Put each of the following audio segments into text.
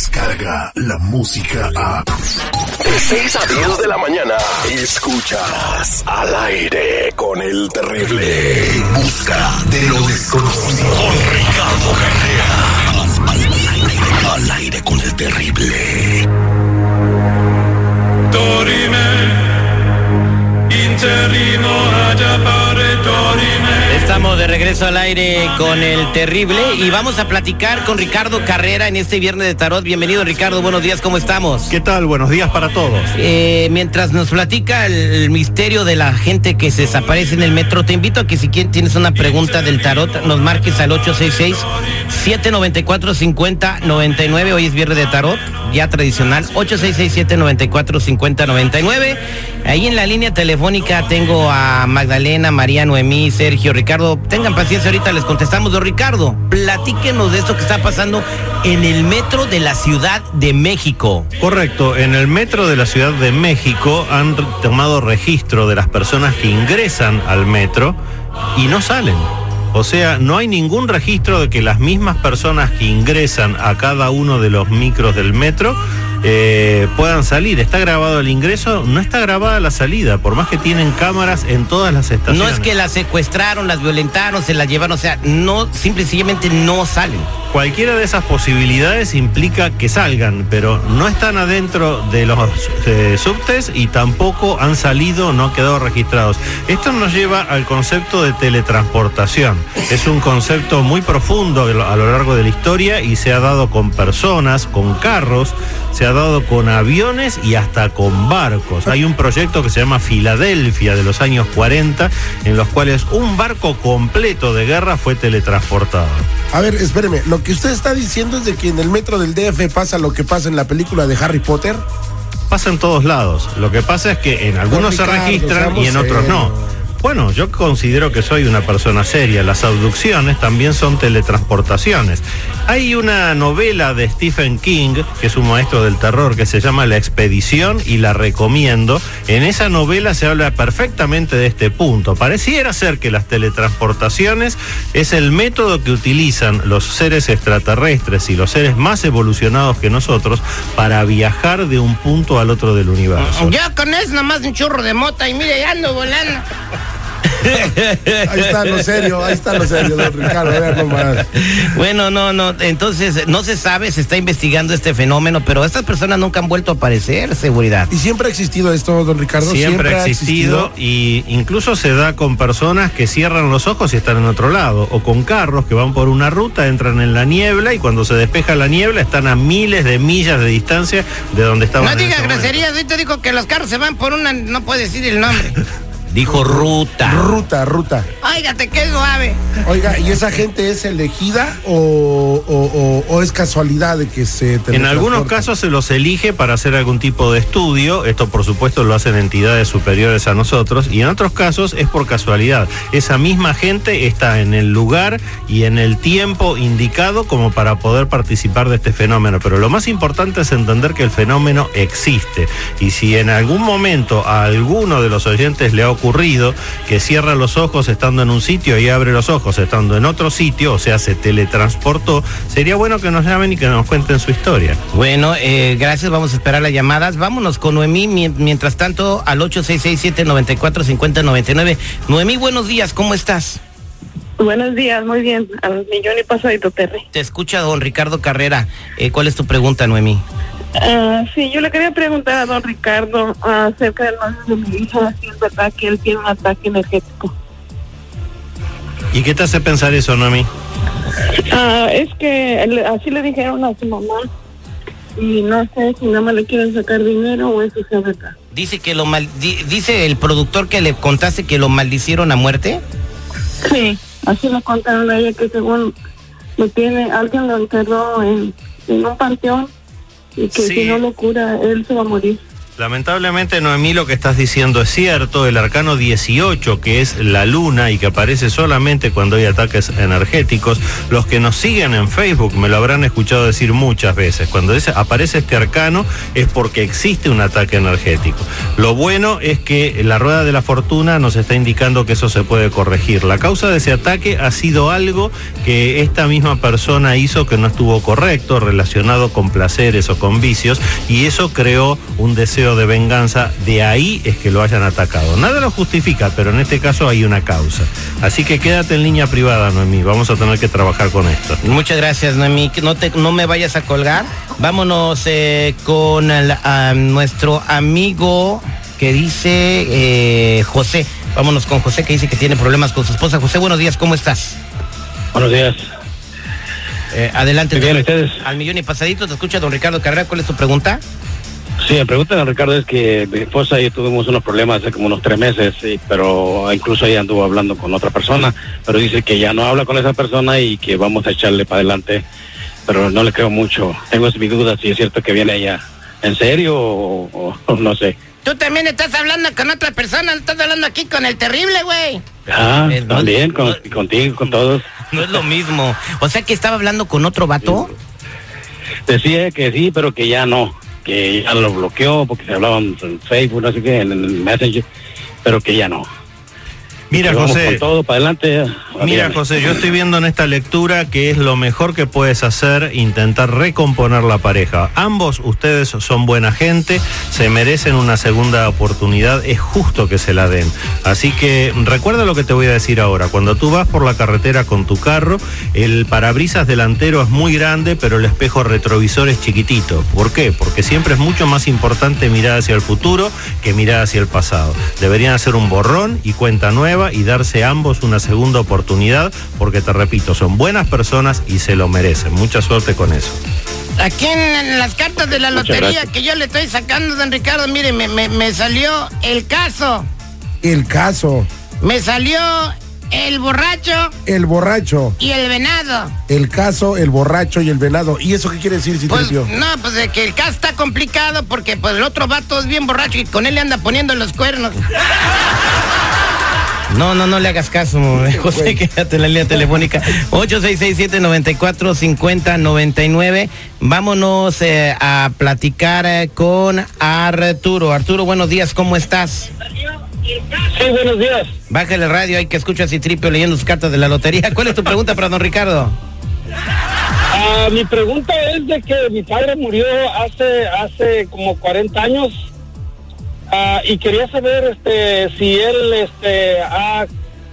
Escucha la música a. De 6 a 10 de la mañana. Escuchas al aire con el terrible. En busca de lo desconocido. Con Ricardo Carrera. Al, al aire, al aire con el terrible. Estamos de regreso al aire con el terrible y vamos a platicar con Ricardo Carrera en este viernes de tarot. Bienvenido Ricardo, buenos días, ¿cómo estamos? ¿Qué tal? Buenos días para todos. Eh, mientras nos platica el, el misterio de la gente que se desaparece en el metro, te invito a que si tienes una pregunta del tarot, nos marques al 866-794-5099. Hoy es viernes de tarot, ya tradicional. 866-794-5099. Ahí en la línea telefónica tengo a Magdalena, María, Noemí, Sergio, Ricardo. Tengan paciencia, ahorita les contestamos. Don Ricardo, platíquenos de esto que está pasando en el metro de la Ciudad de México. Correcto, en el metro de la Ciudad de México han tomado registro de las personas que ingresan al metro y no salen. O sea, no hay ningún registro de que las mismas personas que ingresan a cada uno de los micros del metro eh, puedan salir. Está grabado el ingreso, no está grabada la salida, por más que tienen cámaras en todas las estaciones. No es que las secuestraron, las violentaron, se las llevaron, o sea, no, simple y sencillamente no salen. Cualquiera de esas posibilidades implica que salgan, pero no están adentro de los eh, subtes y tampoco han salido, no han quedado registrados. Esto nos lleva al concepto de teletransportación. Es un concepto muy profundo a lo largo de la historia y se ha dado con personas, con carros, se ha dado con aviones y hasta con barcos. Hay un proyecto que se llama Filadelfia de los años 40 en los cuales un barco completo de guerra fue teletransportado. A ver, espéreme, lo que usted está diciendo es de que en el metro del DF pasa lo que pasa en la película de Harry Potter. pasa en todos lados. Lo que pasa es que en algunos se registran y en otros no. Bueno, yo considero que soy una persona seria. Las abducciones también son teletransportaciones. Hay una novela de Stephen King, que es un maestro del terror, que se llama La Expedición y la recomiendo. En esa novela se habla perfectamente de este punto. Pareciera ser que las teletransportaciones es el método que utilizan los seres extraterrestres y los seres más evolucionados que nosotros para viajar de un punto al otro del universo. Yo con eso nomás un churro de mota y mire, ya ando volando. Ahí está lo serio, ahí está lo serio, don Ricardo. A ver nomás. Bueno, no, no, entonces no se sabe, se está investigando este fenómeno, pero estas personas nunca han vuelto a aparecer, seguridad. ¿Y siempre ha existido esto, don Ricardo? Siempre ha existido y incluso se da con personas que cierran los ojos y están en otro lado, o con carros que van por una ruta, entran en la niebla y cuando se despeja la niebla están a miles de millas de distancia de donde estaban. No en diga ese momento. groserías, ahorita dijo que los carros se van por una, no puede decir el nombre. Dijo ruta. Ruta, ruta. Óigate, qué suave. Oiga, ¿y esa gente es elegida o, o- o- o es casualidad de que se En algunos casos se los elige para hacer algún tipo de estudio, esto por supuesto lo hacen entidades superiores a nosotros, y en otros casos es por casualidad. Esa misma gente está en el lugar y en el tiempo indicado como para poder participar de este fenómeno, pero lo más importante es entender que el fenómeno existe, y si en algún momento a alguno de los oyentes le ha ocurrido que cierra los ojos estando en un sitio y abre los ojos estando en otro sitio, o sea, se teletransportó, sería bueno que nos llamen y que nos cuenten su historia. Bueno, eh, gracias, vamos a esperar las llamadas. Vámonos con Noemí, mien- mientras tanto, al 866-794-5099. Noemí, buenos días, ¿cómo estás? Buenos días, muy bien. Al millón y pasadito, Terry. Te escucha don Ricardo Carrera. Eh, ¿Cuál es tu pregunta, Noemí? Ah, sí, yo le quería preguntar a don Ricardo acerca del novio de mi hija, si es verdad que él tiene un ataque energético. ¿Y qué te hace pensar eso, Noemi? Ah, es que le- así le dijeron a su mamá y no sé si nada más le quieren sacar dinero o eso sea verdad. Dice que lo mal, di- dice el productor que le contaste que lo maldicieron a muerte. Sí, así le contaron a ella que según lo tiene, alguien lo enterró en, en un panteón y que Sí. si no lo cura, él se va a morir. Lamentablemente, Noemí, lo que estás diciendo es cierto. El arcano 18, que es la luna y que aparece solamente cuando hay ataques energéticos, los que nos siguen en Facebook me lo habrán escuchado decir muchas veces. Cuando ese- aparece este arcano es porque existe un ataque energético. Lo bueno es que la rueda de la fortuna nos está indicando que eso se puede corregir. La causa de ese ataque ha sido algo que esta misma persona hizo que no estuvo correcto, relacionado con placeres o con vicios, y eso creó un deseo de venganza. De ahí es que lo hayan atacado. Nada lo justifica, pero en este caso hay una causa. Así que quédate en línea privada, Noemí. Vamos a tener que trabajar con esto. Muchas gracias, Noemí. Que No, te, no me vayas a colgar. Vámonos eh, con el, a nuestro amigo que dice eh, José. Vámonos con José que dice que tiene problemas con su esposa. José, buenos días, ¿cómo estás? Buenos días. Eh, adelante. Muy bien, ¿ustedes? Al millón y pasadito te escucha don Ricardo Carrera. ¿Cuál es tu pregunta? Sí, la pregunta de Ricardo es que mi esposa y yo tuvimos unos problemas hace como unos tres meses, sí, pero incluso ella anduvo hablando con otra persona, pero dice que ya no habla con esa persona y que vamos a echarle para adelante, pero no le creo mucho. Tengo mis dudas si es cierto que viene ella en serio o, o- o no sé. Tú también estás hablando con otra persona. Estás hablando aquí con el terrible, güey. Ah, Eh, no- también, con- no- contigo, con todos. No es lo mismo. O sea que estaba hablando con otro vato. Decía que sí, pero que ya no, que ya lo bloqueó porque se hablaban en Facebook, no sé qué, en el Messenger, pero que ya no. Mira, José. con todo para adelante. Mira. José, yo estoy viendo en esta lectura que es lo mejor que puedes hacer intentar recomponer la pareja. Ambos ustedes son buena gente, se merecen una segunda oportunidad, es justo que se la den. Así que recuerda lo que te voy a decir ahora. Cuando tú vas por la carretera con tu carro, el parabrisas delantero es muy grande, pero el espejo retrovisor es chiquitito. ¿Por qué? Porque siempre es mucho más importante mirar hacia el futuro que mirar hacia el pasado. Deberían hacer un borrón y cuenta nueva y darse ambos una segunda oportunidad, porque te repito, son buenas personas y se lo merecen. Mucha suerte con eso. Aquí en, en las cartas de la Muchas lotería gracias. que yo le estoy sacando, don Ricardo, mire, me, me- me salió el caso, El caso, me salió el borracho el borracho, y el venado. el caso, el borracho y el venado. ¿Y eso qué quiere decir, Pues, Citripio? no, pues de que el caso está complicado porque pues el otro vato es bien borracho y con él le anda poniendo los cuernos. No, no, no le hagas caso, José, quédate en la línea telefónica 8667-945099. Vámonos eh, a platicar eh, con Arturo. Arturo, buenos días, ¿cómo estás? Sí, buenos días. Bájale el radio, hay que escuchar a Citripio leyendo sus cartas de la lotería. ¿Cuál es tu pregunta para don Ricardo? Ah, mi pregunta es de que mi padre murió hace hace como 40 años ah, y quería saber este si él este ha,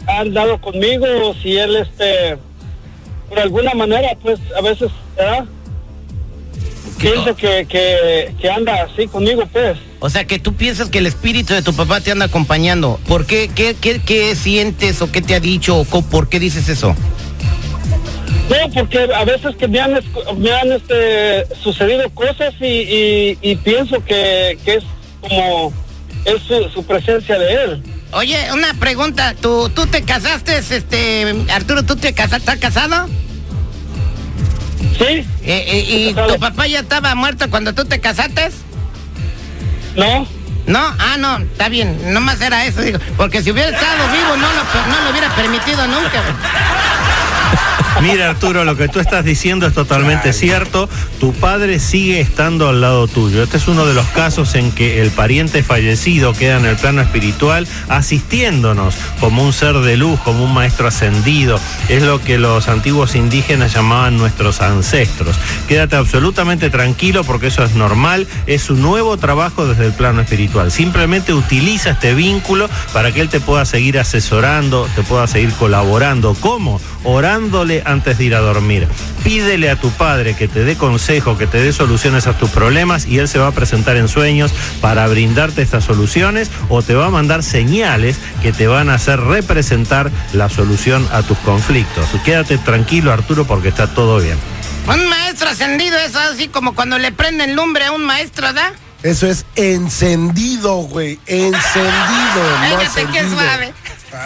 ha andado conmigo o si él este por alguna manera pues a veces pienso que, que, que anda así conmigo pues O sea, que tú piensas que el espíritu de tu papá te anda acompañando. ¿Por qué? ¿Qué, qué, qué sientes o qué te ha dicho o por qué dices eso? No, porque a veces que me han, me han este, sucedido cosas y, y, y pienso que, que es como es su, su presencia de él. Oye, una pregunta. ¿Tú, tú te casaste, este, Arturo, tú te casaste, estás casado? ¿Sí? Eh, eh, ¿Y Casado. tu papá ya estaba muerto cuando tú te casaste? ¿No? No, ah, no, está bien, nomás era eso, digo, porque si hubiera estado vivo no lo, no lo hubiera permitido nunca. Mira Arturo, lo que tú estás diciendo es totalmente cierto. Tu padre sigue estando al lado tuyo. Este es uno de los casos en que el pariente fallecido queda en el plano espiritual asistiéndonos como un ser de luz, como un maestro ascendido. Es lo que los antiguos indígenas llamaban nuestros ancestros. Quédate absolutamente tranquilo porque eso es normal. Es un nuevo trabajo desde el plano espiritual. Simplemente utiliza este vínculo para que él te pueda seguir asesorando, te pueda seguir colaborando. ¿Cómo? Orándole antes de ir a dormir. Pídele a tu padre que te dé consejo, que te dé soluciones a tus problemas y él se va a presentar en sueños para brindarte estas soluciones o te va a mandar señales que te van a hacer representar la solución a tus conflictos. Quédate tranquilo Arturo porque está todo bien. Un maestro ascendido es así como cuando le prenden lumbre a un maestro, ¿da? Eso es encendido, güey. Encendido. no Fíjate qué suave.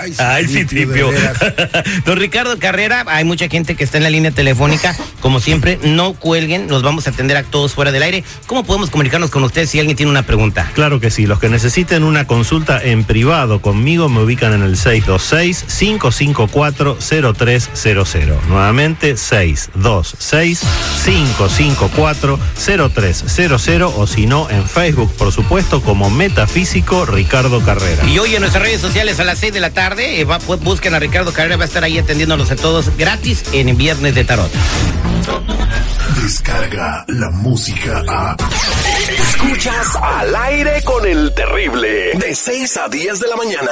Ay, Ay, sí, tripio. Don Ricardo Carrera, hay mucha gente que está en la línea telefónica. Como siempre, no cuelguen, los vamos a atender a todos fuera del aire. ¿Cómo podemos comunicarnos con usted si alguien tiene una pregunta? Claro que sí, los que necesiten una consulta en privado conmigo me ubican en el 626-554-0300. Nuevamente 626-554-0300 o si no en Facebook, por supuesto, como Metafísico Ricardo Carrera. Y hoy en nuestras redes sociales a las 6 de la tarde, eh, va- pues, busquen a Ricardo Carrera, va a estar ahí atendiéndolos a todos gratis en Viernes de Tarot. Descarga la música a. Escuchas al aire con el terrible. De 6 a 10 de la mañana.